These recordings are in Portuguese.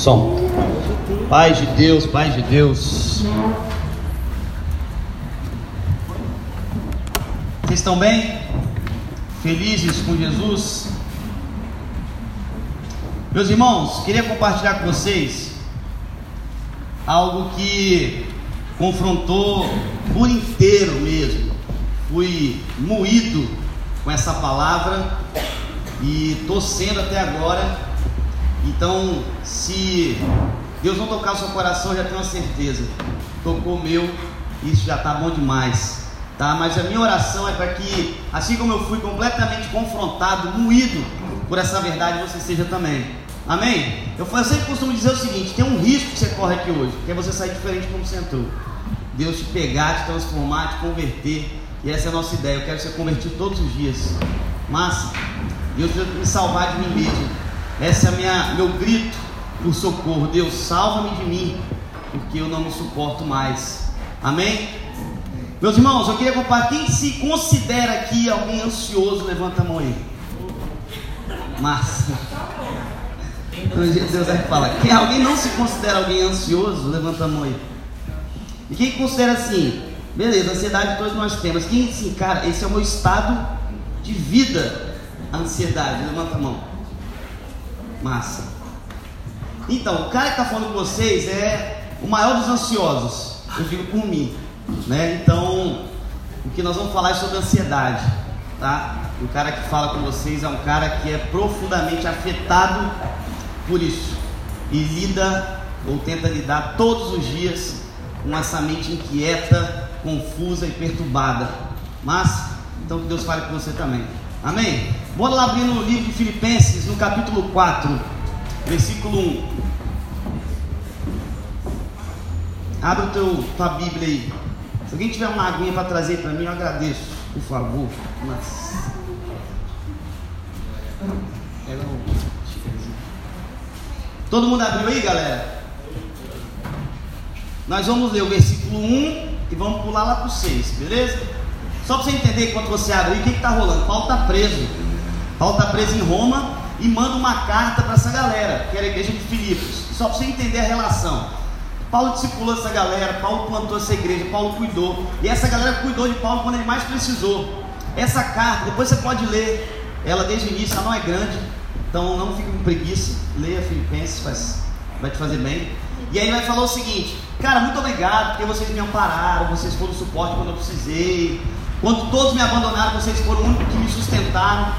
Som. Paz de Deus, paz de Deus. Vocês estão bem? Felizes com Jesus? Meus irmãos, queria compartilhar com vocês algo que confrontou por inteiro mesmo. Fui moído com essa palavra e estou sendo até agora. Então, se Deus não tocar o seu coração, já tenho uma certeza. Tocou o meu, isso já está bom demais. Tá? Mas a minha oração é para que, assim como eu fui completamente confrontado, moído por essa verdade, você seja também. Amém? Eu sempre costumo dizer o seguinte: tem um risco que você corre aqui hoje, que é você sair diferente como você entrou. Deus te pegar, te transformar, te converter. E essa é a nossa ideia. Eu quero ser convertido todos os dias. Mas Deus vai me salvar de mim mesmo. Esse é minha, meu grito por socorro. Deus, salva-me de mim, porque eu não me suporto mais. Amém? Meus irmãos, eu queria compartilhar. Quem se considera aqui alguém ansioso, levanta a mão aí. Massa. Deus vai falar. Quem alguém não se considera alguém ansioso, levanta a mão aí. E quem considera assim, beleza, ansiedade todos nós temos. Quem assim, cara, esse é o meu estado de vida, a ansiedade, levanta a mão. Massa. Então, o cara que está falando com vocês é o maior dos ansiosos. Eu digo por mim. Né? Então, o que nós vamos falar é sobre ansiedade. Tá? O cara que fala com vocês é um cara que é profundamente afetado por isso e lida ou tenta lidar todos os dias com essa mente inquieta, confusa e perturbada. Mas, então que Deus fale com você também. Amém? Bora lá abrir no livro de Filipenses, no capítulo 4, versículo 1. Abre teu, tua Bíblia aí. Se alguém tiver uma aguinha para trazer para mim, eu agradeço, por favor. Mas... Todo mundo abriu aí, galera? Nós vamos ler o versículo 1 e vamos pular lá para o 6, beleza? Só para você entender quando você abre aí, o que está rolando? Paulo está preso. Paulo está preso em Roma e manda uma carta para essa galera, que era a igreja de Filipos. Só para você entender a relação. Paulo discipulou essa galera, Paulo plantou essa igreja, Paulo cuidou. E essa galera cuidou de Paulo quando ele mais precisou. Essa carta, depois você pode ler ela desde o início, ela não é grande, então não fique com preguiça, leia Filipenses, faz, vai te fazer bem. E aí vai falar o seguinte: Cara, muito obrigado porque vocês me ampararam, vocês foram suporte quando eu precisei. Quando todos me abandonaram, vocês foram o único que me sustentaram,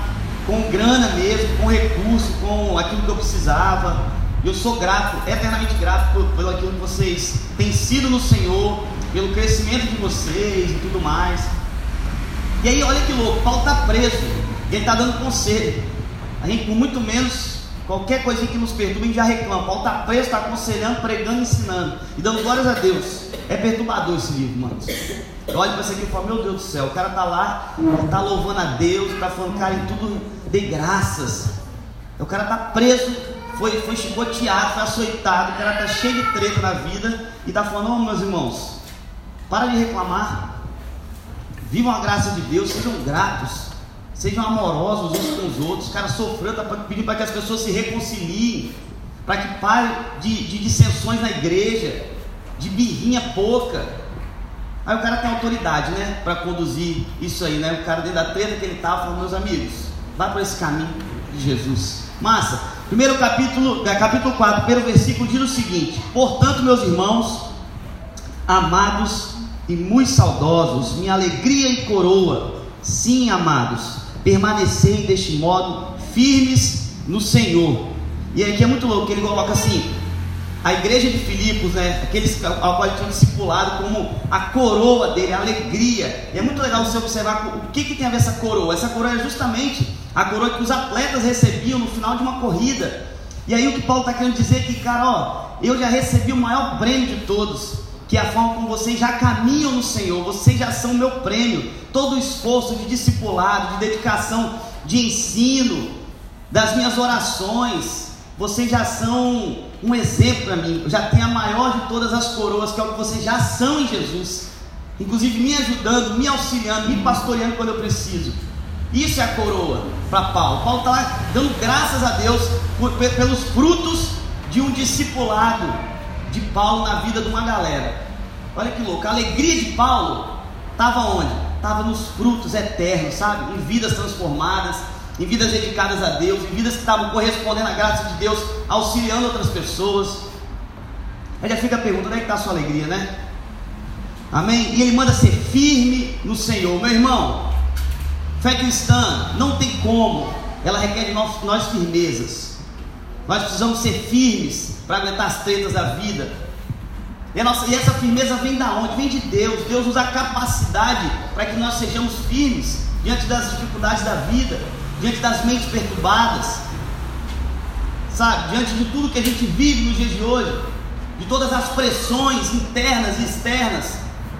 com grana mesmo, com recurso, com aquilo que eu precisava. Eu sou grato, eternamente grato por, pelo aquilo que vocês têm sido no Senhor, pelo crescimento de vocês e tudo mais. E aí, olha que louco, Paulo está preso, ele está dando conselho. A gente, por muito menos, qualquer coisa que nos perturbe, já reclama. Paulo está preso, está aconselhando, pregando, ensinando e dando glórias a Deus. É perturbador esse livro, mano. Eu olho para isso aqui e falo, meu Deus do céu, o cara está lá, está louvando a Deus, está falando, cara, em tudo de graças. O cara está preso, foi, foi chicoteado, foi açoitado, o cara está cheio de treta na vida e está falando, oh, meus irmãos, para de reclamar, vivam a graça de Deus, sejam gratos. Sejam amorosos uns com os outros. Cara sofreu, está pedindo para que as pessoas se reconciliem. Para que pare de, de dissensões na igreja. De birrinha pouca. Aí o cara tem autoridade, né? Para conduzir isso aí, né? O cara dentro da treta que ele estava falando, meus amigos, vai para esse caminho de Jesus. Massa. Primeiro capítulo, é, capítulo 4, primeiro versículo diz o seguinte: Portanto, meus irmãos, amados e muito saudosos, minha alegria e coroa, sim, amados, permanecei deste modo firmes no Senhor. E aqui é muito louco, ele coloca assim: a igreja de Filipos, né, aqueles ao qual ele tinha discipulado como a coroa dele, a alegria. E é muito legal você observar o que, que tem a ver essa coroa. Essa coroa é justamente a coroa que os atletas recebiam no final de uma corrida. E aí o que Paulo está querendo dizer é que, cara, ó, eu já recebi o maior prêmio de todos, que é a forma como vocês já caminham no Senhor, vocês já são o meu prêmio. Todo o esforço de discipulado, de dedicação, de ensino, das minhas orações, vocês já são um exemplo para mim. Eu já tenho a maior de todas as coroas, que é o que vocês já são em Jesus. Inclusive me ajudando, me auxiliando, me pastoreando quando eu preciso. Isso é a coroa para Paulo. Paulo está dando graças a Deus por, pelos frutos de um discipulado de Paulo na vida de uma galera. Olha que louco, a alegria de Paulo estava onde? Estava nos frutos eternos, sabe? Em vidas transformadas, em vidas dedicadas a Deus, em vidas que estavam correspondendo à graça de Deus, auxiliando outras pessoas. Aí já fica a pergunta: onde é que está a sua alegria, né? Amém? E ele manda ser firme no Senhor. Meu irmão, fé cristã não tem como, ela requer de nós, nós firmezas. Nós precisamos ser firmes para aguentar as tretas da vida. E, nossa, e, essa firmeza vem da onde? Vem de Deus. Deus usa a capacidade para que nós sejamos firmes diante das dificuldades da vida, diante das mentes perturbadas, sabe? Diante de tudo que a gente vive nos dias de hoje, de todas as pressões internas e externas,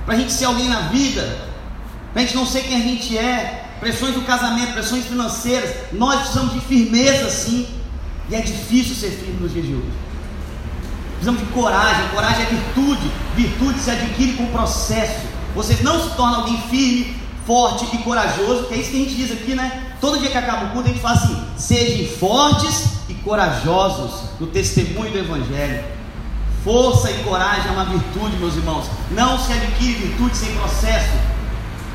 para a gente ser alguém na vida, para a gente não ser quem a gente é, pressões do casamento, pressões financeiras, nós precisamos de firmeza sim, e é difícil ser firme nos dias de hoje. Precisamos de coragem, coragem é virtude, virtude se adquire com processo. Você não se torna alguém firme, forte e corajoso, que é isso que a gente diz aqui, né? Todo dia que acaba o culto a gente fala assim: sejam fortes e corajosos no testemunho do Evangelho. Força e coragem é uma virtude, meus irmãos. Não se adquire virtude sem processo.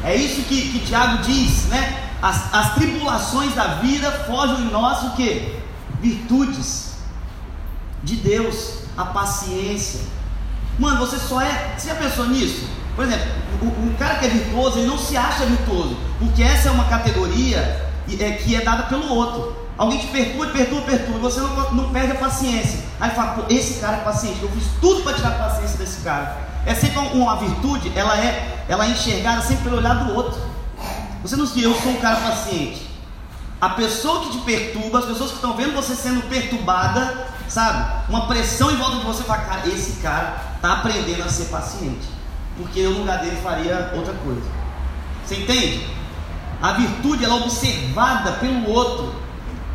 É isso que, que Tiago diz, né? As, as tribulações da vida forjam em nós o que? Virtudes de Deus, a paciência. Mano, você só é. Você já pensou nisso? Por exemplo, o, o cara que é virtuoso, ele não se acha virtuoso, porque essa é uma categoria é, que é dada pelo outro. Alguém te perturba, perturba, perturba, você não, não perde a paciência. Aí fala, pô, esse cara é paciente, eu fiz tudo para tirar a paciência desse cara. É sempre uma, uma virtude, ela é, ela é enxergada sempre pelo olhar do outro. Você não diz, eu sou um cara paciente. A pessoa que te perturba, as pessoas que estão vendo você sendo perturbada, sabe? Uma pressão em volta de você, fala, cara, esse cara está aprendendo a ser paciente. Porque eu no lugar dele faria outra coisa. Você entende? A virtude ela é observada pelo outro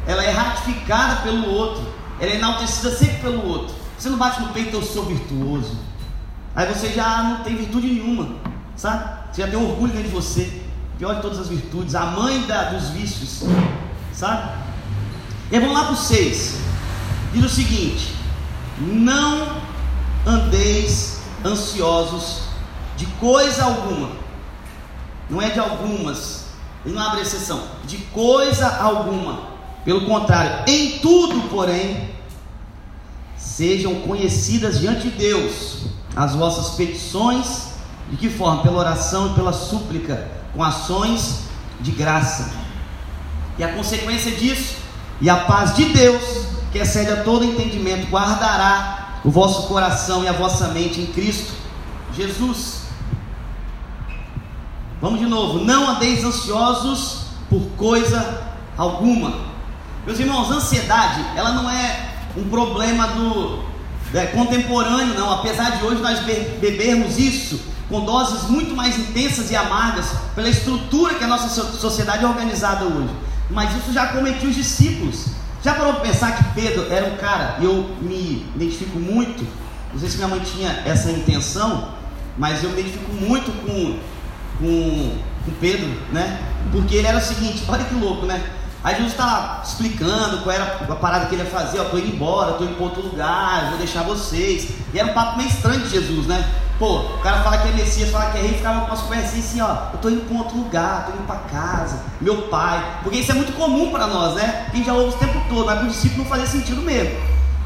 ela é ratificada pelo outro, ela é enaltecida sempre pelo outro. Você não bate no peito, eu sou virtuoso. Aí você já não tem virtude nenhuma, sabe? Você já tem orgulho dentro de você, pior de todas as virtudes, a mãe da, dos vícios, sabe? E vamos lá para o 6. Diz o seguinte: Não andeis ansiosos de coisa alguma, não é de algumas, ele não abre exceção, de coisa alguma pelo contrário, em tudo, porém, sejam conhecidas diante de Deus as vossas petições, de que forma? Pela oração e pela súplica, com ações de graça. E a consequência disso, e a paz de Deus, que excede a todo entendimento, guardará o vosso coração e a vossa mente em Cristo Jesus. Vamos de novo, não andeis ansiosos por coisa alguma meus irmãos, ansiedade, ela não é um problema do é, contemporâneo, não. Apesar de hoje nós bebermos isso com doses muito mais intensas e amargas pela estrutura que a nossa sociedade é organizada hoje. Mas isso já cometia os discípulos. Já parou para pensar que Pedro era um cara, e eu me identifico muito, não sei se minha mãe tinha essa intenção, mas eu me identifico muito com, com, com Pedro, né? Porque ele era o seguinte, olha que louco, né? Aí Jesus está explicando qual era a parada que ele ia fazer, ó, tô indo embora, tô indo para outro lugar, vou deixar vocês. E era um papo meio estranho de Jesus, né? Pô, o cara fala que é Messias, fala que é rei, ficava com as conversinhas assim, ó, eu tô indo para outro lugar, tô indo para casa, meu pai. Porque isso é muito comum para nós, né? Gente já ouve o tempo todo, mas para o discípulo não fazia sentido mesmo.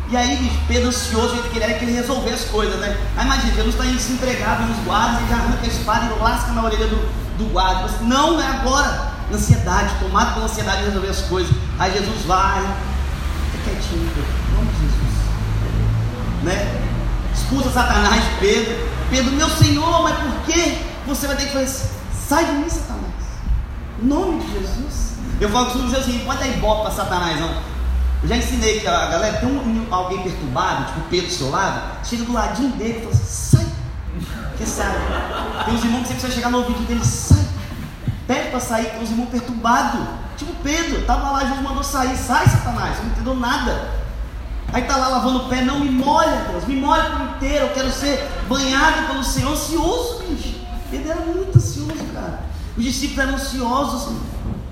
E aí, bicho, Pedro ansioso, ele queria que ele resolver as coisas, né? Aí imagina, Jesus está indo se entregar, vem os guardas, ele já arranca a espada e lasca na orelha do, do guarda. Assim, não, não é agora ansiedade, tomado pela ansiedade de resolver as coisas. Aí Jesus vai, fica quietinho, Pedro, de Jesus. Né? Expulsa Satanás de Pedro. Pedro, meu Senhor, mas por que você vai ter que fazer isso? Sai de mim, Satanás. Em nome de Jesus. Eu falo costumo dizer assim, pode dar ibope para Satanás, não. Eu já ensinei que a galera tem um, alguém perturbado, tipo Pedro do seu lado, chega do ladinho dele e fala assim, sai. Porque sabe, tem uns irmãos que você precisa chegar no ouvido dele, sai pede para sair com os irmãos perturbados. Tipo Pedro, estava lá, Jesus mandou sair, sai Satanás, não entendeu nada. Aí está lá lavando o pé, não me molha, Deus, me molha por inteiro, eu quero ser banhado pelo Senhor, ansioso, bicho. Ele era muito ansioso, cara. Os discípulos eram ansiosos o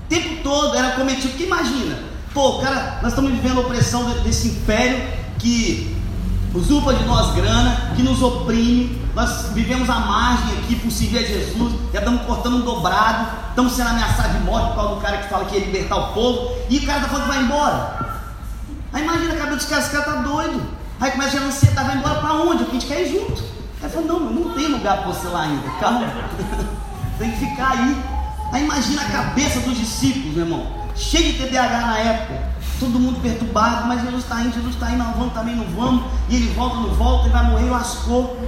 tempo todo, era cometido. Porque imagina, pô, cara, nós estamos vivendo a opressão desse império que usurpa de nós grana, que nos oprime. Nós vivemos à margem aqui por servir a Jesus, já estamos cortando um dobrado, estamos sendo ameaçados de morte por causa do cara que fala que ia libertar o povo, e o cara está falando que vai embora. Aí imagina a cabeça dos caras, esse cara está doido. Aí começa a ansiedade, vai embora para onde? Porque a gente quer ir junto. Aí fala, não, não tem lugar para você lá ainda, calma. tem que ficar aí. Aí imagina a cabeça dos discípulos, meu irmão, cheio de TDAH na época todo mundo perturbado, mas Jesus está indo, Jesus está indo, nós vamos também, não vamos, e ele volta, não volta, ele vai morrer, lascou.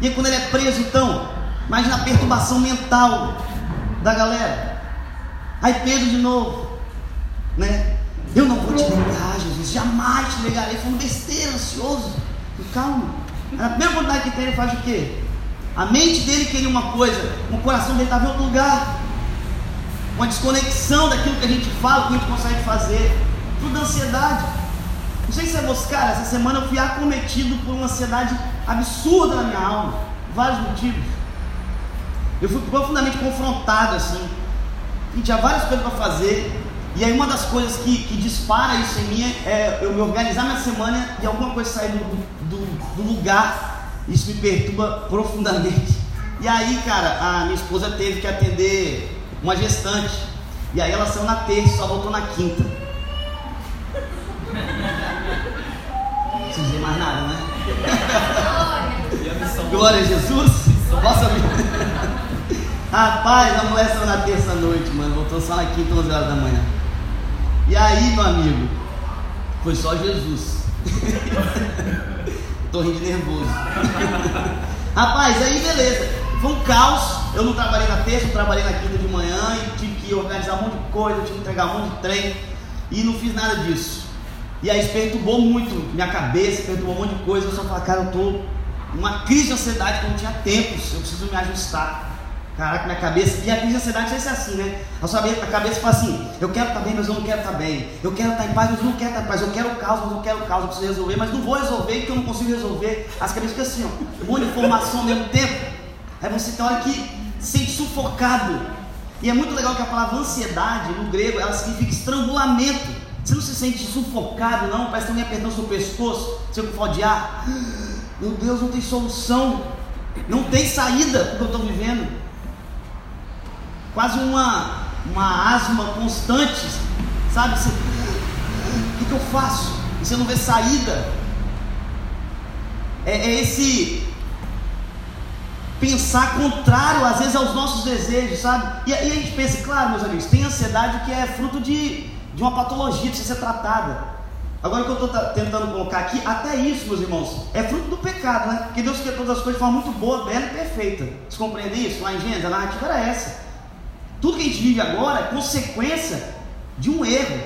E aí, quando ele é preso, então, imagina a perturbação mental da galera. Aí Pedro de novo, né? Eu não vou te negar, Jesus, jamais te negarei. Foi um besteira, ansioso. E calma. A primeira vontade que tem, ele faz o quê? A mente dele queria uma coisa, o coração dele estava em outro lugar. Uma desconexão daquilo que a gente fala, que a gente consegue fazer tudo ansiedade. Não sei se é você, cara, essa semana eu fui acometido por uma ansiedade absurda na minha alma, vários motivos. Eu fui profundamente confrontado assim, tinha várias coisas para fazer. E aí uma das coisas que, que dispara isso em mim é eu me organizar minha semana e alguma coisa sair do, do, do lugar. Isso me perturba profundamente. E aí, cara, a minha esposa teve que atender uma gestante. E aí ela saiu na terça, só voltou na quinta. Não dizer mais nada, né? Glória a Jesus. Nossa, Rapaz, a mulher saiu na terça noite, mano. Voltou só na quinta, 11 horas da manhã. E aí, meu amigo, foi só Jesus. Tô rindo nervoso. Rapaz, aí beleza. Foi um caos. Eu não trabalhei na terça, eu trabalhei na quinta de manhã e tive que organizar um monte de coisa, tive que entregar um monte de trem. E não fiz nada disso. E aí isso perturbou muito minha cabeça, perturbou um monte de coisa. Eu só falei, cara, eu tô numa crise de ansiedade que eu não tinha tempos, eu preciso me ajustar. Caraca, minha cabeça. E a crise de ansiedade sei se é assim, né? A sua a cabeça fala assim: eu quero estar bem, mas eu não quero estar bem. Eu quero estar em paz, mas eu não quero estar em paz. Eu quero o caos, mas eu não quero o caos. Eu preciso resolver, mas não vou resolver porque eu não consigo resolver. As cabeças ficam assim, ó, de informação ao mesmo tempo. Aí você tem hora que se sente sufocado. E é muito legal que a palavra ansiedade, no grego, ela significa estrangulamento. Você não se sente sufocado, não? Parece que alguém apertando seu pescoço, seu que de. Meu Deus, não tem solução. Não tem saída do que eu estou vivendo. Quase uma, uma asma constante. Sabe? O que, que eu faço? E você não vê saída. É, é esse pensar contrário às vezes aos nossos desejos, sabe? E, e a gente pensa, claro, meus amigos, tem ansiedade que é fruto de de uma patologia, precisa ser tratada. Agora o que eu estou tentando colocar aqui, até isso, meus irmãos, é fruto do pecado, né? Porque Deus quer todas as coisas de forma muito boa, bela e perfeita. Vocês compreendem isso? Lá em Gênesis, a narrativa era essa. Tudo que a gente vive agora é consequência de um erro,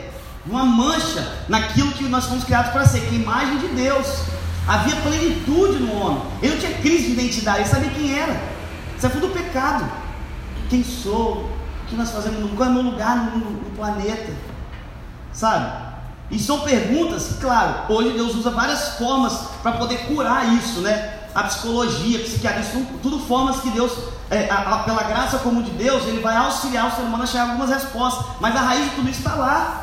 uma mancha naquilo que nós fomos criados para ser, que é a imagem de Deus. Havia plenitude no homem. Ele não tinha crise de identidade, ele sabia quem era. Isso é fruto do pecado. Quem sou? O que nós fazemos? Qual é o meu lugar no, no, planeta? sabe? E são perguntas claro, hoje Deus usa várias formas para poder curar isso, né? A psicologia, a psiquiatria, tudo formas que Deus, é, a, a, pela graça comum de Deus, Ele vai auxiliar o ser humano a chegar algumas respostas, mas a raiz de tudo isso está lá.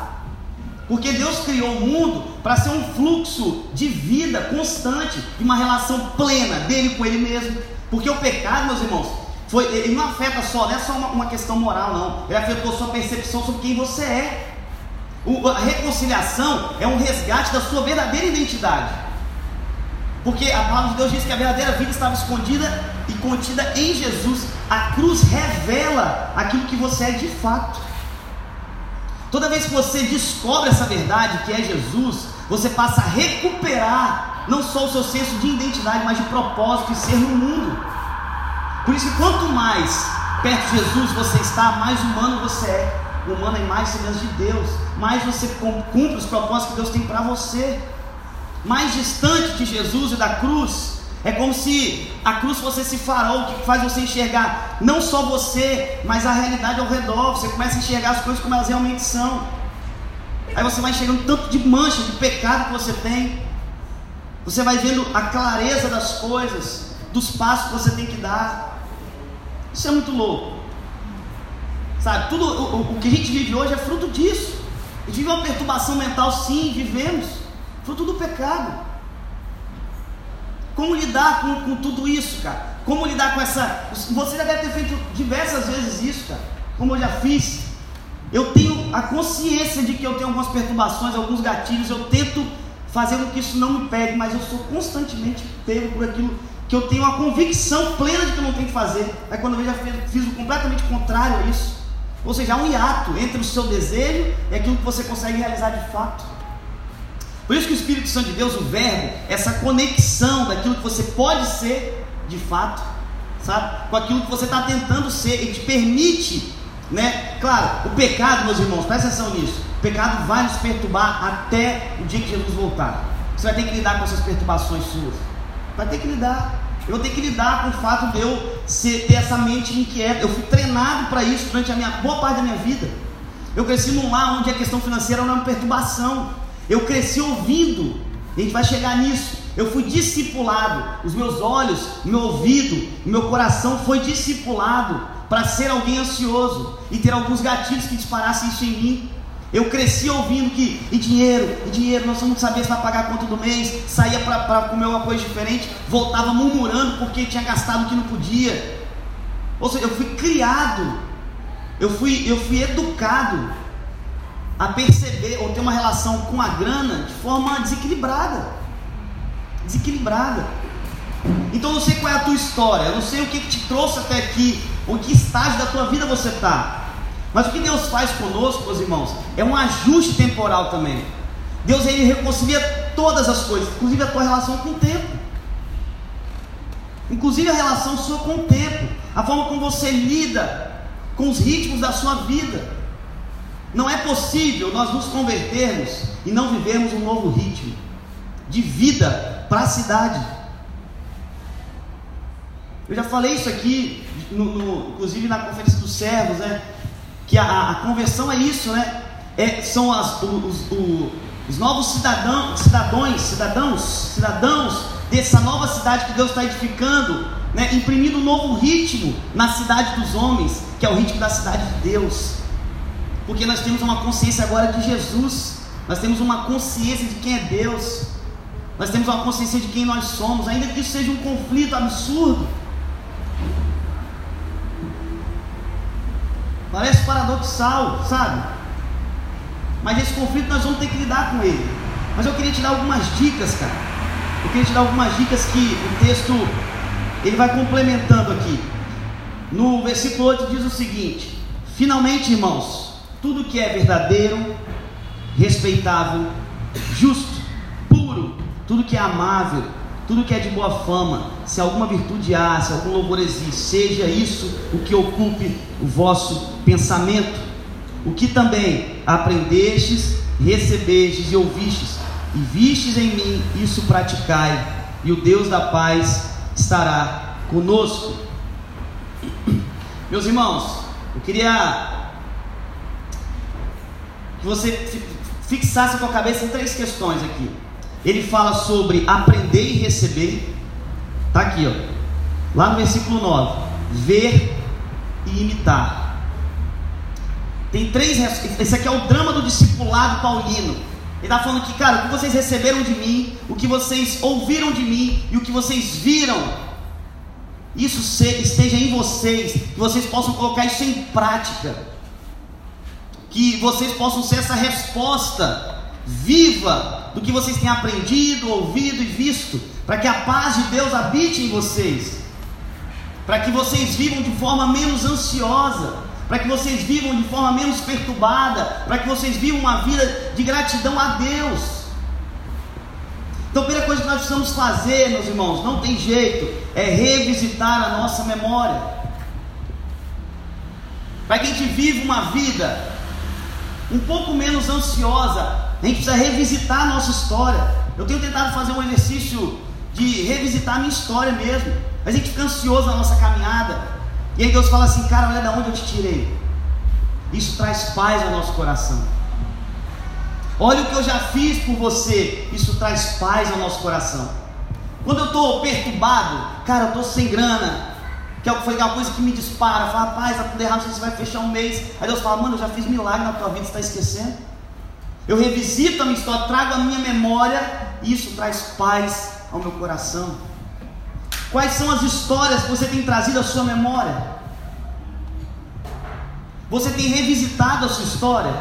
Porque Deus criou o mundo para ser um fluxo de vida constante, de uma relação plena dele com ele mesmo. Porque o pecado, meus irmãos, foi, ele não afeta só, não é só uma, uma questão moral, não. Ele afetou sua percepção sobre quem você é. O, a reconciliação é um resgate da sua verdadeira identidade. Porque a palavra de Deus diz que a verdadeira vida estava escondida e contida em Jesus. A cruz revela aquilo que você é de fato. Toda vez que você descobre essa verdade que é Jesus, você passa a recuperar não só o seu senso de identidade, mas de propósito e ser no mundo. Por isso que quanto mais perto de Jesus você está, mais humano você é humano, imagem e semelhança de Deus, mais você cumpre os propósitos que Deus tem para você. Mais distante de Jesus e da cruz, é como se a cruz fosse esse farol que faz você enxergar não só você, mas a realidade ao redor. Você começa a enxergar as coisas como elas realmente são. Aí você vai enxergando tanto de mancha, de pecado que você tem. Você vai vendo a clareza das coisas, dos passos que você tem que dar. Isso é muito louco. Sabe, tudo o, o, que a gente vive hoje é fruto disso. A gente vive uma perturbação mental, sim, vivemos. Fruto do pecado. Como lidar com, com tudo isso, cara? Como lidar com essa. Você já deve ter feito diversas vezes isso, cara. Como eu já fiz. Eu tenho a consciência de que eu tenho algumas perturbações, alguns gatilhos. Eu tento fazer com que isso não me pegue, mas eu sou constantemente pego por aquilo que eu tenho uma convicção plena de que eu não tenho que fazer. Aí quando eu já fiz, fiz o completamente contrário a isso. Ou seja, há um hiato entre o seu desejo e aquilo que você consegue realizar de fato. Por isso que o Espírito Santo de Deus, o verbo, essa conexão daquilo que você pode ser de fato, sabe? Com aquilo que você está tentando ser, ele te permite, né? Claro, o pecado, meus irmãos, presta atenção nisso. O pecado vai nos perturbar até o dia que Jesus voltar. Você vai ter que lidar com essas perturbações suas. Vai ter que lidar. Eu vou ter que lidar com o fato de eu ser, ter essa mente inquieta. Eu fui treinado para isso durante a minha boa parte da minha vida. Eu cresci num lar onde a questão financeira era uma perturbação. Eu cresci ouvindo. A gente vai chegar nisso. Eu fui discipulado. Os meus olhos, meu ouvido, meu coração foi discipulado para ser alguém ansioso e ter alguns gatilhos que disparassem isso em mim. Eu cresci ouvindo que e dinheiro, e dinheiro, nós vamos saber se vai pagar a conta do mês, saía para comer uma coisa diferente, voltava murmurando porque tinha gastado o que não podia. Ou seja, eu fui criado, eu fui, eu fui educado a perceber ou ter uma relação com a grana de forma desequilibrada. Desequilibrada. Então eu não sei qual é a tua história, eu não sei o que, te trouxe até aqui, o que estágio da tua vida você está. Mas o que Deus faz conosco, meus irmãos, é um ajuste temporal também. Deus ele reconcilia todas as coisas, inclusive a tua relação com o tempo. Inclusive a relação sua com o tempo, a forma como você lida com os ritmos da sua vida. Não é possível nós nos convertermos e não vivermos um novo ritmo de vida para a cidade. Eu já falei isso aqui, no, no, inclusive na conferência dos servos, né? que a, a conversão é isso, né? É, são as, os, os, os novos cidadãos, cidadãos, cidadãos, cidadãos dessa nova cidade que Deus está edificando, né? imprimindo um novo ritmo na cidade dos homens, que é o ritmo da cidade de Deus. Porque nós temos uma consciência agora de Jesus, nós temos uma consciência de quem é Deus, nós temos uma consciência de quem nós somos, ainda que isso seja um conflito absurdo. Parece paradoxal, sabe? Mas esse conflito nós vamos ter que lidar com ele. Mas eu queria te dar algumas dicas, cara. Eu queria te dar algumas dicas que o texto ele vai complementando aqui. No versículo 8 diz o seguinte: Finalmente, irmãos, tudo que é verdadeiro, respeitável, justo, puro, tudo que é amável, tudo que é de boa fama, se alguma virtude há, se algum louvor existe, seja isso o que ocupe o vosso pensamento, o que também aprendestes, recebestes e ouvistes, e vistes em mim, isso praticai, e o Deus da paz estará conosco. Meus irmãos, eu queria que você fixasse a sua cabeça em três questões aqui. Ele fala sobre aprender e receber. Está aqui, ó. Lá no versículo 9. Ver e imitar. Tem três. Esse aqui é o drama do discipulado paulino. Ele está falando que, cara, o que vocês receberam de mim, o que vocês ouviram de mim e o que vocês viram, isso esteja em vocês, que vocês possam colocar isso em prática, que vocês possam ser essa resposta viva do que vocês têm aprendido, ouvido e visto, para que a paz de Deus habite em vocês, para que vocês vivam de forma menos ansiosa, para que vocês vivam de forma menos perturbada, para que vocês vivam uma vida de gratidão a Deus. Então, a primeira coisa que nós precisamos fazer, meus irmãos, não tem jeito, é revisitar a nossa memória. Para que a gente viva uma vida um pouco menos ansiosa, a gente precisa revisitar a nossa história. Eu tenho tentado fazer um exercício de revisitar a minha história mesmo. A gente fica ansioso na nossa caminhada, e aí Deus fala assim, cara, olha de onde eu te tirei. Isso traz paz ao nosso coração. Olha o que eu já fiz por você. Isso traz paz ao nosso coração. Quando eu estou perturbado, cara, eu estou sem grana. Que é foi uma coisa que me dispara. Fala, rapaz, tá tudo errado, você vai fechar um mês. Aí Deus fala, mano, eu já fiz milagre na tua vida, você está esquecendo? Eu revisito a minha história, trago a minha memória, e isso traz paz ao meu coração. Quais são as histórias que você tem trazido à sua memória? Você tem revisitado a sua história?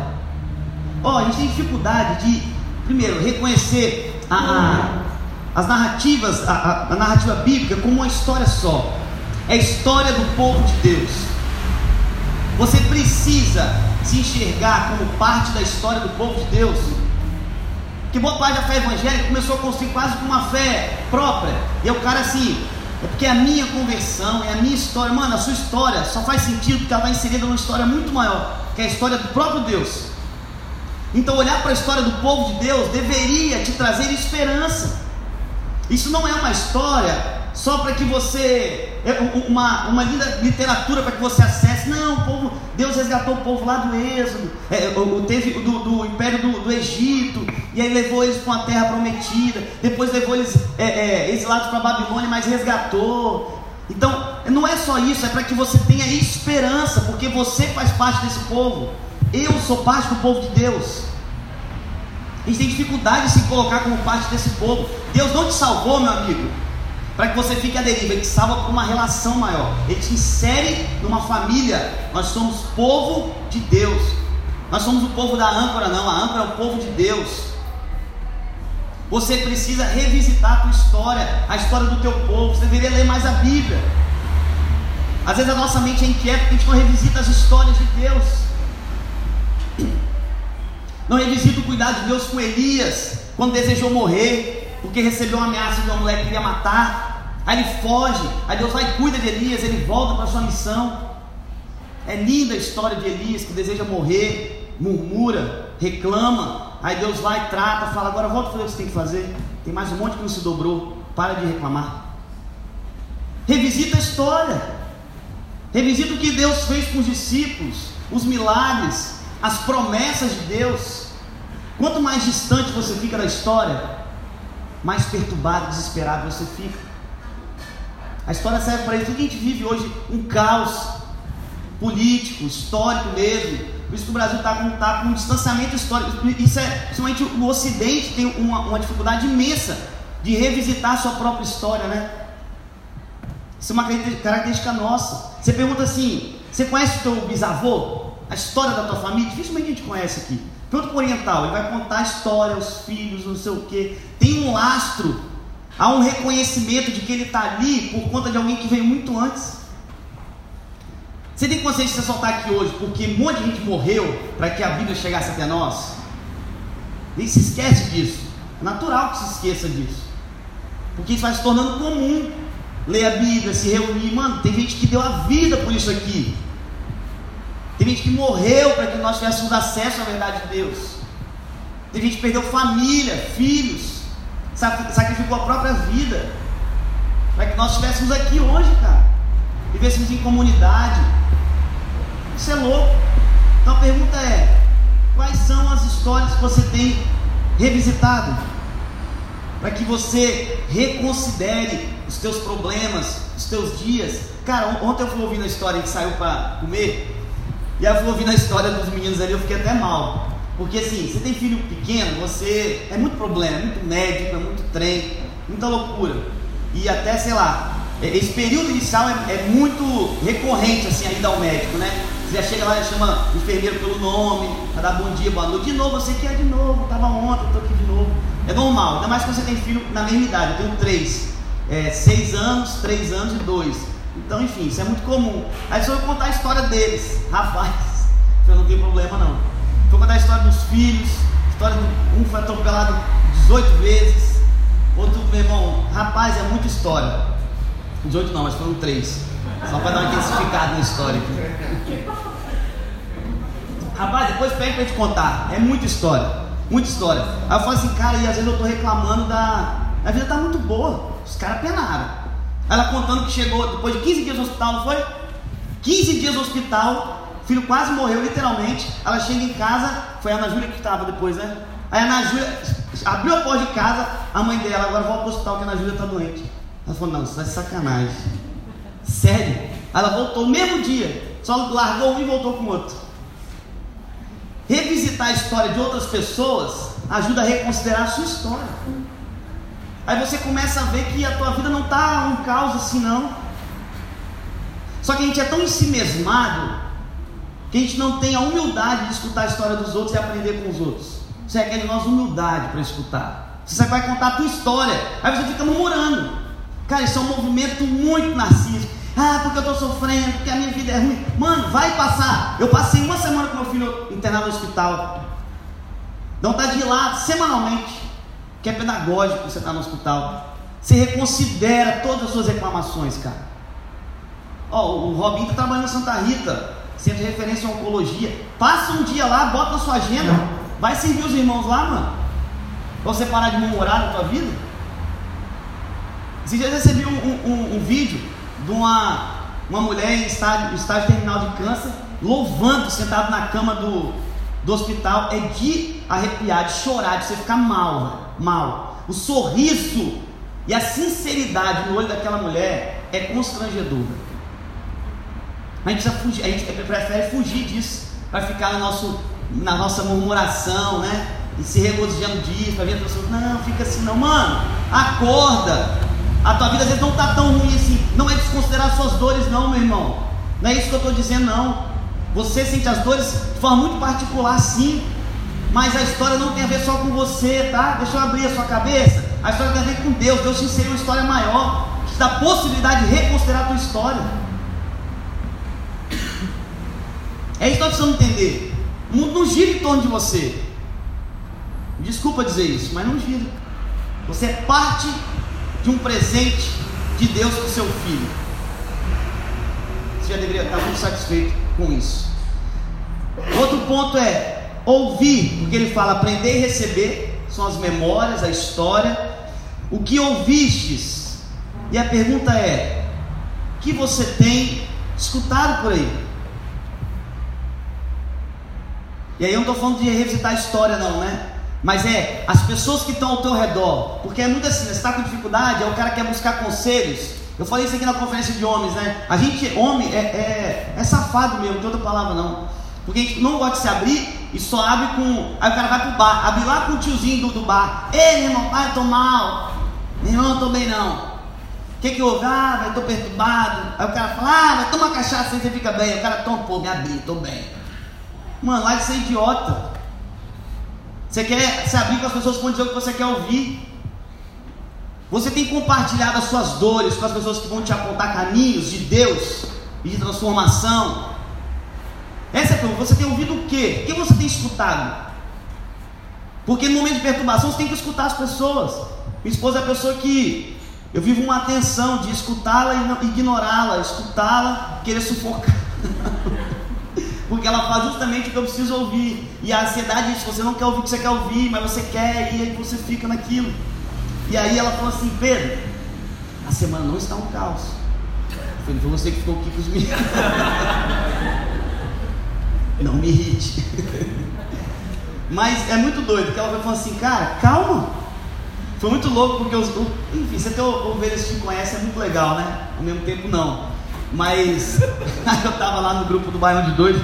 Ó, oh, a gente tem dificuldade de, primeiro, reconhecer a, a, as narrativas, a, a narrativa bíblica como uma história só. É a história do povo de Deus. Você precisa se enxergar como parte da história do povo de Deus. Que boa parte da fé evangélica começou a construir quase com uma fé própria. E é o cara assim, é porque é a minha conversão, é a minha história. Mano, a sua história só faz sentido porque ela está inserida numa história muito maior, que é a história do próprio Deus. Então, olhar para a história do povo de Deus deveria te trazer esperança. Isso não é uma história só para que você. É uma, uma linda literatura para que você acesse. Não, o povo, Deus resgatou o povo lá do Êxodo, é, teve do, do Império do, do, Egito, e aí levou eles para uma terra prometida, depois levou eles é, é, exilados para Babilônia, mas resgatou. Então, não é só isso, é para que você tenha esperança, porque você faz parte desse povo. Eu sou parte do povo de Deus. A gente tem dificuldade de se colocar como parte desse povo. Deus não te salvou, meu amigo, para que você fique à deriva, Ele te salva por uma relação maior. Ele te insere numa família. Nós somos povo de Deus. Nós somos o povo da âncora, não. A âncora é o povo de Deus. Você precisa revisitar a tua história, a história do teu povo. Você deveria ler mais a Bíblia. Às vezes a nossa mente é inquieta porque a gente não revisita as histórias de Deus. Não revisita o cuidado de Deus com Elias, quando desejou morrer porque recebeu uma ameaça de uma mulher que queria matar. Aí ele foge, aí Deus vai e cuida de Elias, ele volta para sua missão. É linda a história de Elias que deseja morrer, murmura, reclama. Aí Deus vai, trata, fala: agora volta a fazer o que você tem que fazer. Tem mais um monte que não se dobrou. Para de reclamar. Revisita a história. Revisita o que Deus fez com os discípulos, os milagres, as promessas de Deus. Quanto mais distante você fica da história, mais perturbado, desesperado você fica. A história serve para isso. Tudo que a gente vive hoje, um caos político, histórico mesmo. Por isso que o Brasil está com, tá com um distanciamento histórico. Isso é, principalmente o Ocidente tem uma, uma dificuldade imensa de revisitar a sua própria história, né? Isso é uma característica nossa. Você pergunta assim: você conhece o teu bisavô? A história da tua família? Dificilmente a gente conhece aqui. Pergunta para o oriental, ele vai contar a história, os filhos, não sei o que. Tem um lastro, há um reconhecimento de que ele está ali por conta de alguém que veio muito antes. Você tem consciência de você soltar aqui hoje porque um monte de gente morreu para que a Bíblia chegasse até nós? Nem se esquece disso. É natural que se esqueça disso. Porque isso vai se tornando comum. Ler a Bíblia, se reunir. Mano, tem gente que deu a vida por isso aqui. Tem gente que morreu para que nós tivéssemos acesso à verdade de Deus. Tem gente que perdeu família, filhos, sacrificou a própria vida para que nós estivéssemos aqui hoje, cara. Vivêssemos em comunidade. Isso é louco. Então a pergunta é: quais são as histórias que você tem revisitado? Para que você reconsidere os teus problemas, os teus dias. Cara, ontem eu fui ouvindo a história que saiu para comer. E aí eu ouvindo a história dos meninos ali, eu fiquei até mal. Porque assim, você tem filho pequeno, você. É muito problema, é muito médico, é muito trem, muita loucura. E até, sei lá, esse período inicial é, é muito recorrente assim ainda ao médico, né? Você já chega lá e chama o enfermeiro pelo nome, para dar bom dia, boa noite. De novo, você quer de novo, estava ontem, estou aqui de novo. É normal, ainda mais que você tem filho na mesma idade, eu tenho três. É, seis anos, três anos e dois. Então, enfim, isso é muito comum. Aí só vou contar a história deles. Rapaz, eu não tem problema não. Vou contar a história dos filhos, história do um foi atropelado 18 vezes, outro, meu irmão, rapaz, é muita história. 18 não, mas foram três. Só para dar uma intensificada na história aqui. Rapaz, depois pede para te contar. É muita história. Muita história. Aí eu falo assim, cara, e às vezes eu estou reclamando da. A vida está muito boa. Os caras penaram. Ela contando que chegou depois de 15 dias no hospital, não foi? 15 dias no hospital, o filho quase morreu, literalmente. Ela chega em casa, foi a Ana Júlia que estava depois, né? Aí a Ana Júlia abriu a porta de casa, a mãe dela, agora volta para o hospital que a Ana Júlia está doente. Ela falou, não, isso é sacanagem. Sério? Ela voltou no mesmo dia, só largou um e voltou com o outro. Revisitar a história de outras pessoas ajuda a reconsiderar a sua história. Aí você começa a ver que a tua vida não está um caos assim não. Só que a gente é tão ensimesmado que a gente não tem a humildade de escutar a história dos outros e aprender com os outros. Você requer de nós humildade para escutar. Você vai contar a tua história, aí você fica murmurando. Cara, isso é um movimento muito narcísico. Ah, porque eu estou sofrendo, porque a minha vida é ruim. Mano, vai passar. Eu passei uma semana com meu filho internado no hospital. Dá vontade de lá semanalmente, que é pedagógico você está no hospital. Você reconsidera todas as suas reclamações, cara. Ó, o Robinho está trabalhando em Santa Rita centro de referência em oncologia. Passa um dia lá, bota na sua agenda, vai servir os irmãos lá, mano. Pra você parar de murmurar na tua vida. Esses dias eu recebi um, um, um, vídeo de uma, uma mulher em estágio, estágio terminal de câncer, louvando, sentado na cama do, do hospital. É de arrepiar, de chorar, de você ficar mal, mal. O sorriso e a sinceridade no olho daquela mulher é constrangedor. A gente, fugir, a gente prefere fugir disso, para ficar no nosso, na nossa murmuração, né? E se regozijando disso, para ver a pessoa, não, fica assim não, mano, acorda. A tua vida às vezes não está tão ruim assim. Não é desconsiderar suas dores, não, meu irmão. Não é isso que eu estou dizendo, não. Você sente as dores de forma muito particular, sim. Mas a história não tem a ver só com você, tá? Deixa eu abrir a sua cabeça. A história tem a ver com Deus. Deus te inseriu uma história maior, que te dá a possibilidade de reconsiderar a tua história. É isso que nós precisamos entender. O mundo não gira em torno de você. Desculpa dizer isso, mas não gira. Você é parte de um presente de Deus para o seu filho. Você já deveria estar muito satisfeito com isso. Outro ponto é ouvir, porque ele fala aprender e receber, são as memórias, a história. O que ouvistes? E a pergunta é: o que você tem escutado por aí? E aí eu não estou falando de revisitar a história, não, né? Mas é as pessoas que estão ao teu redor. Porque é muito assim, né? você está com dificuldade, é o cara que quer buscar conselhos. Eu falei isso aqui na conferência de homens, né? A gente, homem, é, é, é safado mesmo, não tem outra palavra não. Porque a gente não gosta de se abrir e só abre com. Aí o cara vai pro bar, abre lá com o tiozinho do, do bar. Ei, meu irmão, pai, eu tô mal. Meu irmão, eu tô bem não. O que que houve? Ah, vai, tô perturbado. Aí o cara fala, ah, vai tomar cachaça aí você fica bem. O cara toma, pô, me abri, tô bem. Mano, lá de ser idiota. Você quer se abrir com as pessoas que vão dizer o que você quer ouvir. Você tem compartilhado as suas dores com as pessoas que vão te apontar caminhos de Deus e de transformação. Essa é a pergunta. Você tem ouvido o quê? O que você tem escutado? Porque no momento de perturbação você tem que escutar as pessoas. Minha esposa é a pessoa que eu vivo uma atenção de escutá-la e ignorá-la, escutá-la, querer sufocar. porque ela faz justamente o que eu preciso ouvir. E a ansiedade diz: você não quer ouvir o que você quer ouvir, mas você quer, e aí você fica naquilo. E aí ela falou assim: Pedro, a semana não está um caos. Eu falei: foi você que ficou aqui com os meninos. não me irrite. mas é muito doido, que ela falou assim: cara, calma. Foi muito louco, porque os, o, enfim, você ter ovelhas que te conhece é muito legal, né? Ao mesmo tempo, não. Mas eu tava lá no grupo do Baião de Doido.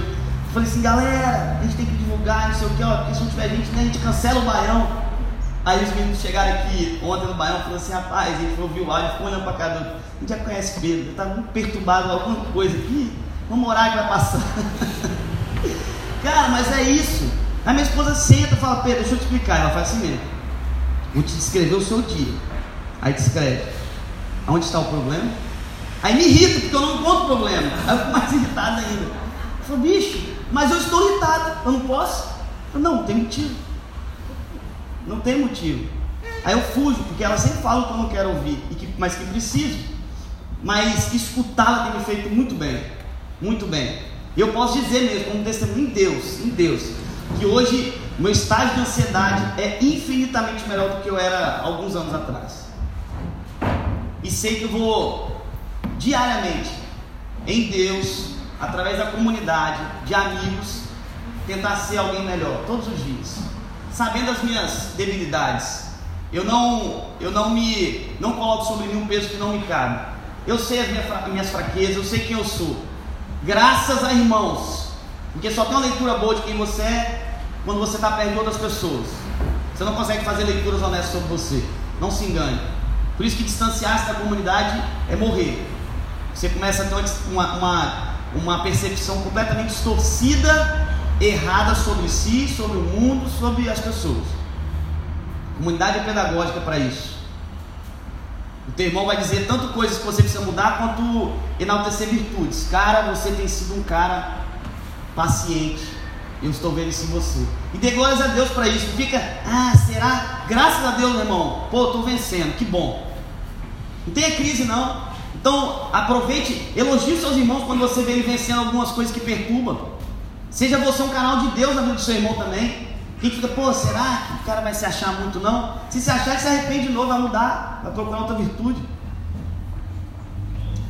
Falei assim, galera, a gente tem que divulgar, não sei o que, ó, porque se não tiver gente, né, a gente cancela o baião. Aí os meninos chegaram aqui ontem no baião e falaram assim, rapaz, a gente ouviu o áudio, ficou olhando para cada um. A gente já conhece Pedro, tá muito perturbado alguma coisa aqui. Vamos orar que vai passar. Cara, mas é isso. Aí minha esposa senta e fala, Pedro, deixa eu te explicar. Ela faz assim mesmo. Vou te descrever o seu dia. Aí descreve. Aonde está o problema? Aí me irrita, porque eu não encontro problema. Aí eu fico mais irritado ainda. Eu falo, bicho, mas eu estou irritado, eu não posso? Eu, não, não tem motivo. Não tem motivo. Aí eu fujo, porque ela sempre fala o que eu não quero ouvir, e que, mas que preciso. Mas escutá-la tem me feito muito bem. Muito bem. E eu posso dizer mesmo, como testemunho em Deus, em Deus, que hoje meu estágio de ansiedade é infinitamente melhor do que eu era alguns anos atrás. E sei que eu vou diariamente em Deus através da comunidade, de amigos, tentar ser alguém melhor todos os dias, sabendo as minhas debilidades. Eu não, eu não me, não coloco sobre mim um peso que não me cabe. Eu sei as minhas, fraquezas, eu sei quem eu sou. Graças a irmãos, porque só tem uma leitura boa de quem você é quando você está perto de outras pessoas. Você não consegue fazer leituras honestas sobre você. Não se engane. Por isso que distanciar-se da comunidade é morrer. Você começa a ter uma, uma, uma percepção completamente distorcida, errada sobre si, sobre o mundo, sobre as pessoas. Comunidade é pedagógica para isso. O teu irmão vai dizer tanto coisas que você precisa mudar quanto enaltecer virtudes. Cara, você tem sido um cara paciente. Eu estou vendo isso em você. E dê glórias a Deus para isso. Não fica, ah, será? Graças a Deus, meu irmão. Pô, estou vencendo, que bom. Não tenha crise, não. Então, aproveite, elogie os seus irmãos quando você vê ele vencendo algumas coisas que perturbam. Seja você um canal de Deus na vida do seu irmão também. Quem fica, pô, será que o cara vai se achar muito? Não. Se se achar, se arrepende de novo, vai mudar, vai procurar outra virtude.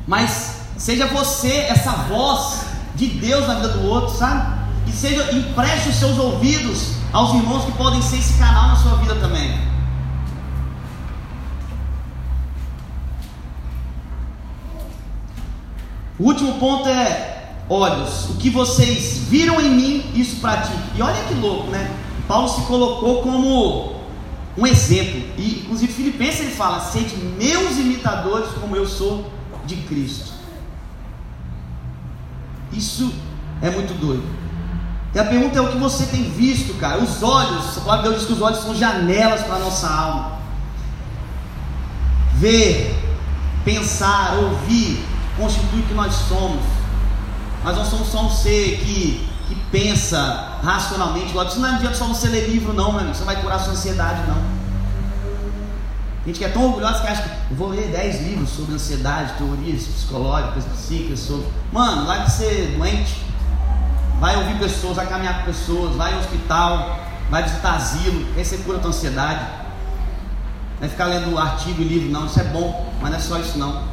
Mas seja você essa voz de Deus na vida do outro, sabe? E seja, empreste os seus ouvidos aos irmãos que podem ser esse canal na sua vida também. O último ponto é olhos. O que vocês viram em mim, isso pratique. E olha que louco, né? Paulo se colocou como um exemplo. E inclusive Filipenses ele fala: sede meus imitadores, como eu sou de Cristo. Isso é muito doido. E a pergunta é o que você tem visto, cara. Os olhos, a palavra de Deus diz que os olhos são janelas para a nossa alma. Ver, pensar, ouvir, constitui o que nós somos. Nós não somos só um ser que que pensa racionalmente. Isso não adianta só você ler livro, não, meu amigo. Você não vai curar a sua ansiedade, não. A gente que é tão orgulhoso que acha que eu vou ler 10 livros sobre ansiedade, teorias psicológicas, psíquicas, sobre. Mano, de ser doente, vai ouvir pessoas, vai caminhar com pessoas, vai ao hospital, vai visitar asilo, aí você cura a tua ansiedade. Não é ficar lendo artigo e livro, não, isso é bom, mas não é só isso não.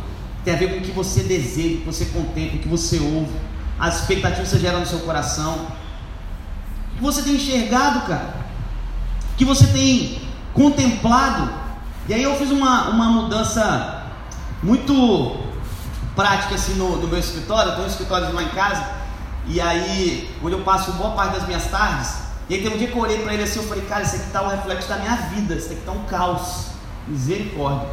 Tem a ver com o que você deseja, o que você contempla, o que você ouve as expectativas que você gera no seu coração, que você tem enxergado, cara, que você tem contemplado. E aí eu fiz uma, uma mudança muito prática assim no, no meu escritório, eu tenho um escritório lá em casa, e aí, onde eu passo boa parte das minhas tardes, e aí tem um dia que eu olhei para ele assim, eu falei, cara, isso aqui está um reflexo da minha vida, isso aqui está um caos, misericórdia.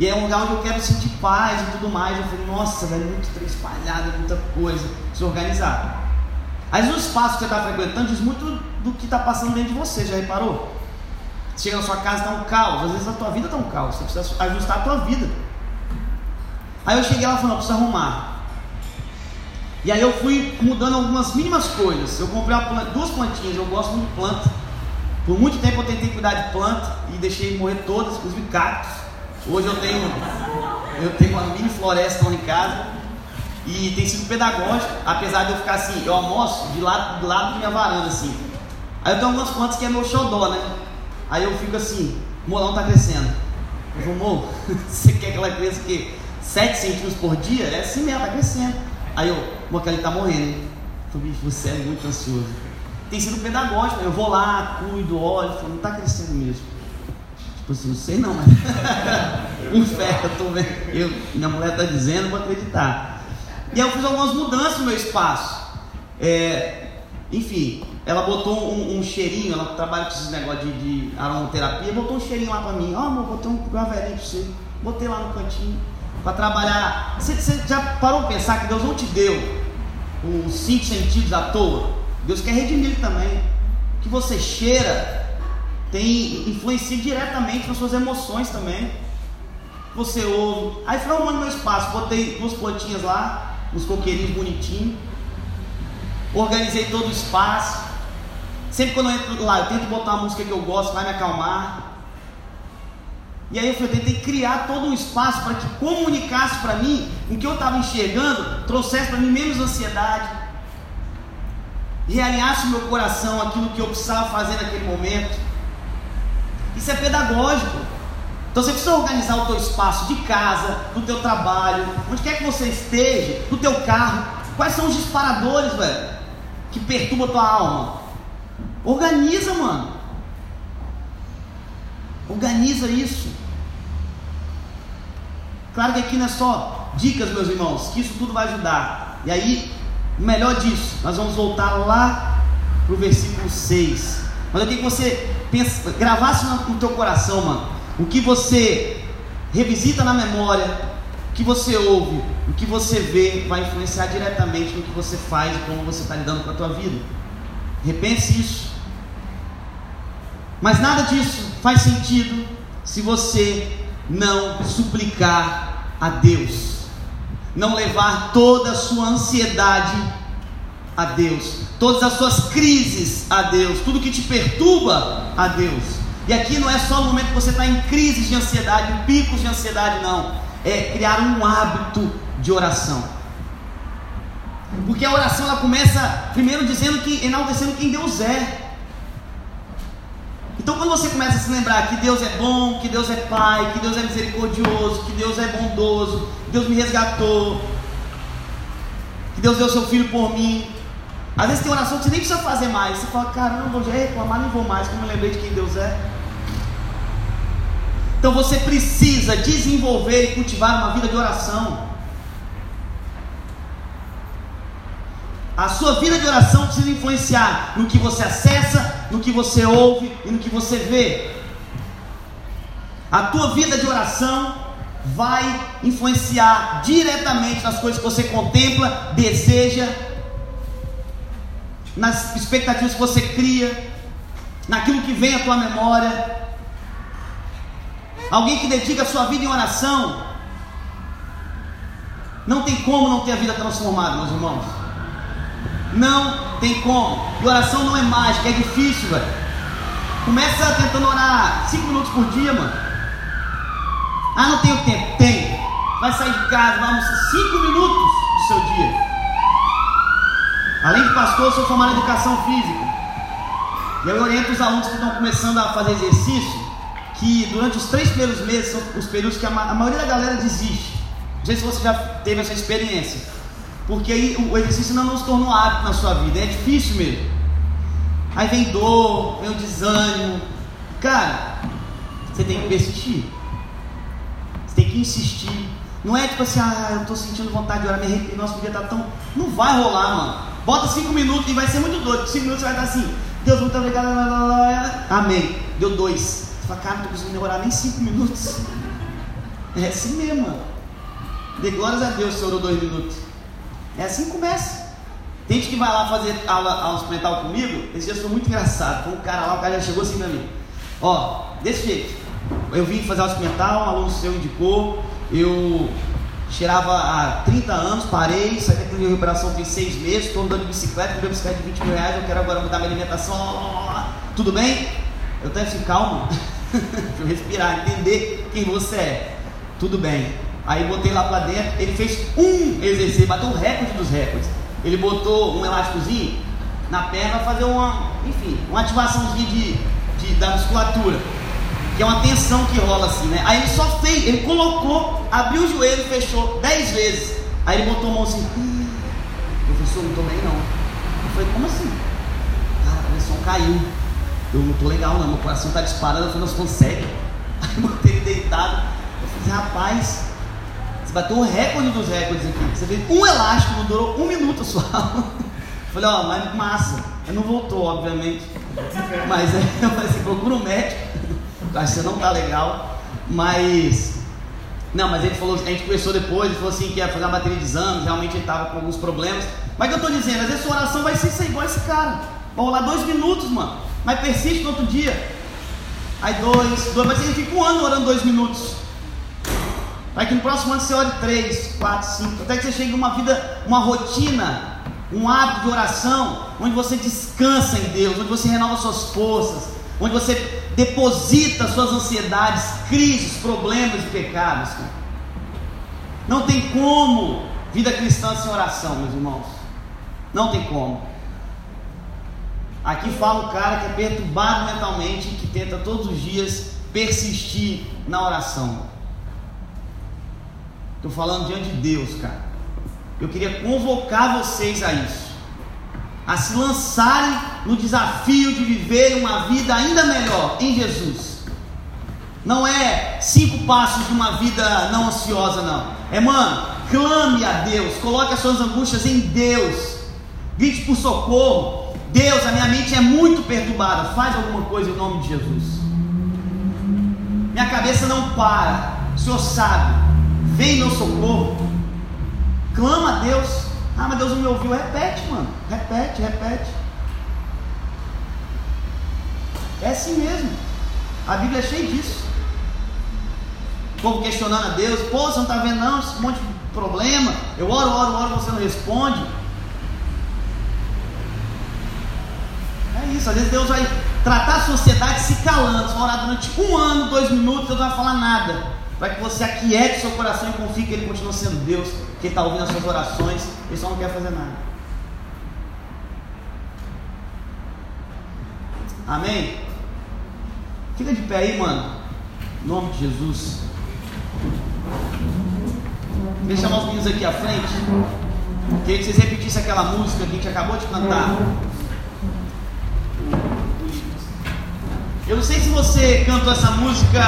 E é um lugar onde eu quero sentir paz e tudo mais. Eu falei, nossa, velho, muito espalhado, muita coisa. Às vezes o espaço que você está frequentando diz muito do que está passando dentro de você, já reparou? chega na sua casa está um caos, às vezes a tua vida está um caos, você precisa ajustar a tua vida. Aí eu cheguei lá e falei, não, preciso arrumar. E aí eu fui mudando algumas mínimas coisas. Eu comprei planta, duas plantinhas, eu gosto muito de planta. Por muito tempo eu tentei cuidar de planta e deixei morrer todas, inclusive cactos. Hoje eu tenho, eu tenho uma mini floresta lá em casa e tem sido pedagógico, apesar de eu ficar assim, eu almoço de lado, do lado da minha varanda assim. Aí eu tenho algumas plantas que é meu xodó, né? Aí eu fico assim, o molão tá crescendo. Eu amor, você quer que ela cresça que 7 centímetros por dia? É assim mesmo, tá crescendo. Aí eu, que ele tá morrendo, hein? Eu bicho, você é muito ansioso. Tem sido pedagógico, eu vou lá, cuido, olho, falo, não tá crescendo mesmo. Tipo assim, não sei não, mas. um fé, eu tô vendo. Eu, minha mulher está dizendo, vou acreditar. E aí eu fiz algumas mudanças no meu espaço. É, enfim, ela botou um, um, cheirinho, ela trabalha com esses negócios de, de aromaterapia, botou um cheirinho lá para mim. Ó, oh, amor, botei um gavelinho para você. Botei lá no cantinho para trabalhar. Você, você já parou para pensar que Deus não te deu os cinco sentidos à toa? Deus quer redimir também. Que você cheira, tem influencia diretamente nas suas emoções também. Você ouve. Aí foi arrumando meu espaço, botei duas plantinhas lá, uns coqueirinhos bonitinhos. Organizei todo o espaço. Sempre quando eu entro lá, eu tento botar uma música que eu gosto, vai me acalmar. E aí eu falei, tentei criar todo um espaço para que comunicasse para mim o que eu estava enxergando, trouxesse para mim menos ansiedade, realinhasse o meu coração aquilo que eu precisava fazer naquele momento. Isso é pedagógico. Então você precisa organizar o teu espaço de casa, do teu trabalho, onde quer que você esteja, do teu carro. Quais são os disparadores, velho, que perturbam a tua alma? Organiza, mano. Organiza isso. Claro que aqui não é só dicas, meus irmãos, que isso tudo vai ajudar. E aí, melhor disso, nós vamos voltar lá para o versículo versículo 6. Mas eu queria que você pensa, gravasse no, teu coração, mano. O que você revisita na memória, o que você ouve, o que você vê, vai influenciar diretamente no que você faz e como você está lidando com a tua vida. Repense isso. Mas nada disso faz sentido se você não suplicar a Deus, não levar toda a sua ansiedade a Deus, todas as suas crises a Deus, tudo que te perturba a Deus. E aqui não é só o momento que você está em crises de ansiedade, em picos de ansiedade, não. É criar um hábito de oração. Porque a oração ela começa primeiro dizendo que enaltecendo quem Deus é. Então, quando você começa a se lembrar que Deus é bom, que Deus é Pai, que Deus é misericordioso, que Deus é bondoso, que Deus me resgatou, que Deus deu seu filho por mim. Às vezes tem oração que você nem precisa fazer mais. Você fala, caramba, já reclamar, nem vou mais, como eu lembrei de quem Deus é. Então você precisa desenvolver e cultivar uma vida de oração. A sua vida de oração precisa influenciar no que você acessa, no que você ouve e no que você vê. A tua vida de oração vai influenciar diretamente nas coisas que você contempla, deseja, nas expectativas que você cria, naquilo que vem à tua memória. Alguém que dedica a sua vida em oração, não tem como não ter a vida transformada, meus irmãos. Não tem como. E oração não é mágica, é difícil, velho. Começa tentando orar 5 minutos por dia, mano. Ah, não tenho tempo. Tem. Vai sair de casa, vai almoçar 5 minutos do seu dia. Além de pastor, sou formado em educação física. E eu oriento os alunos que estão começando a fazer exercício que durante os três primeiros meses são os períodos que a, a maioria da galera desiste. Não sei se você já teve essa experiência. Porque aí o exercício não se tornou hábito na sua vida, é difícil mesmo. Aí vem dor, vem o desânimo. Cara, você tem que persistir. Você tem que insistir. Não é tipo assim, ah, eu estou sentindo vontade de orar, me arrepio, nosso dia está tão. Não vai rolar, mano. Bota cinco minutos e vai ser muito doido. Cinco minutos você vai estar assim, Deus muito obrigado. Amém. Deu dois. Você fala, cara, não estou conseguindo orar nem cinco minutos. É assim mesmo. Dê glórias a Deus, Senhor, dois minutos. É assim que começa. Tem gente que vai lá fazer aula, aula experimental comigo, esse dia foi muito engraçado. Foi um cara lá, o cara já chegou assim pra mim. Ó, desse jeito. Eu vim fazer aula experimental, um aluno seu indicou, eu cheirava há 30 anos, parei, saí da recuperação tem 6 meses, estou andando de bicicleta, comprei bicicleta de 20 mil reais, eu quero agora mudar minha alimentação. Tudo bem? Eu tenho assim, calma. Deixa eu respirar, entender quem você é. Tudo bem. Aí botei lá para dentro, ele fez um exercício, bateu o recorde dos recordes. Ele botou um elásticozinho na perna fazer uma, enfim, uma ativaçãozinha de, de, da musculatura. Que é uma tensão que rola assim, né? Aí ele só fez, ele colocou, abriu o joelho fechou dez vezes. Aí ele botou a mão assim, professor, não tô bem não. Eu falei, como assim? Cara, a pressão caiu. Eu não tô legal não, meu coração tá disparando, eu falei, nós consegue. Aí eu botei ele deitado. Eu falei, rapaz, você bateu um recorde dos recordes aqui. Você fez um elástico, não durou um minuto só. Falei, ó, mas massa. Ele não voltou, obviamente. Mas eu falei assim, procura um médico. Que você não tá legal. Mas. Não, mas ele falou, a gente conversou depois, ele falou assim que ia fazer uma bateria de exames, realmente ele estava com alguns problemas. Mas que eu estou dizendo, às vezes sua oração vai ser igual esse cara. Vai rolar dois minutos, mano. Mas persiste no outro dia. Aí dois, dois, mas você fica um ano orando dois minutos. Para que no próximo ano você ore três, quatro, cinco, até que você chegue a uma vida, uma rotina, um hábito de oração, onde você descansa em Deus, onde você renova suas forças, onde você deposita suas ansiedades, crises, problemas e pecados. Não tem como vida cristã sem oração, meus irmãos. Não tem como. Aqui fala um cara que é perturbado mentalmente, que tenta todos os dias persistir na oração. Estou falando diante de Deus, cara. Eu queria convocar vocês a isso. A se lançarem no desafio de viver uma vida ainda melhor em Jesus. Não é cinco passos de uma vida não ansiosa, não. É, mano, clame a Deus, coloque as suas angústias em Deus. Grite por socorro. Deus, a minha mente é muito perturbada. Faz alguma coisa em nome de Jesus. Minha cabeça não para. O Senhor sabe. Vem meu socorro. Clama a Deus. Ah, mas Deus não me ouviu. Repete, mano. Repete, repete. É assim mesmo. A Bíblia é cheia disso. O povo questionando a Deus. Pô, você não está vendo não? Esse monte de problema. Eu oro, oro, oro, você não responde. É isso. Às vezes Deus vai tratar a sociedade se calando. Você vai orar durante um ano, dois minutos, Deus não vai falar nada. Para que você aquiete seu coração e confie que Ele continua sendo Deus, que está ouvindo as suas orações, Ele só não quer fazer nada. Amém? Fica de pé aí, mano. Em nome de Jesus. Deixa chamar os meninos aqui à frente. Queria que vocês repetissem aquela música que a gente acabou de cantar. Eu não sei se você cantou essa música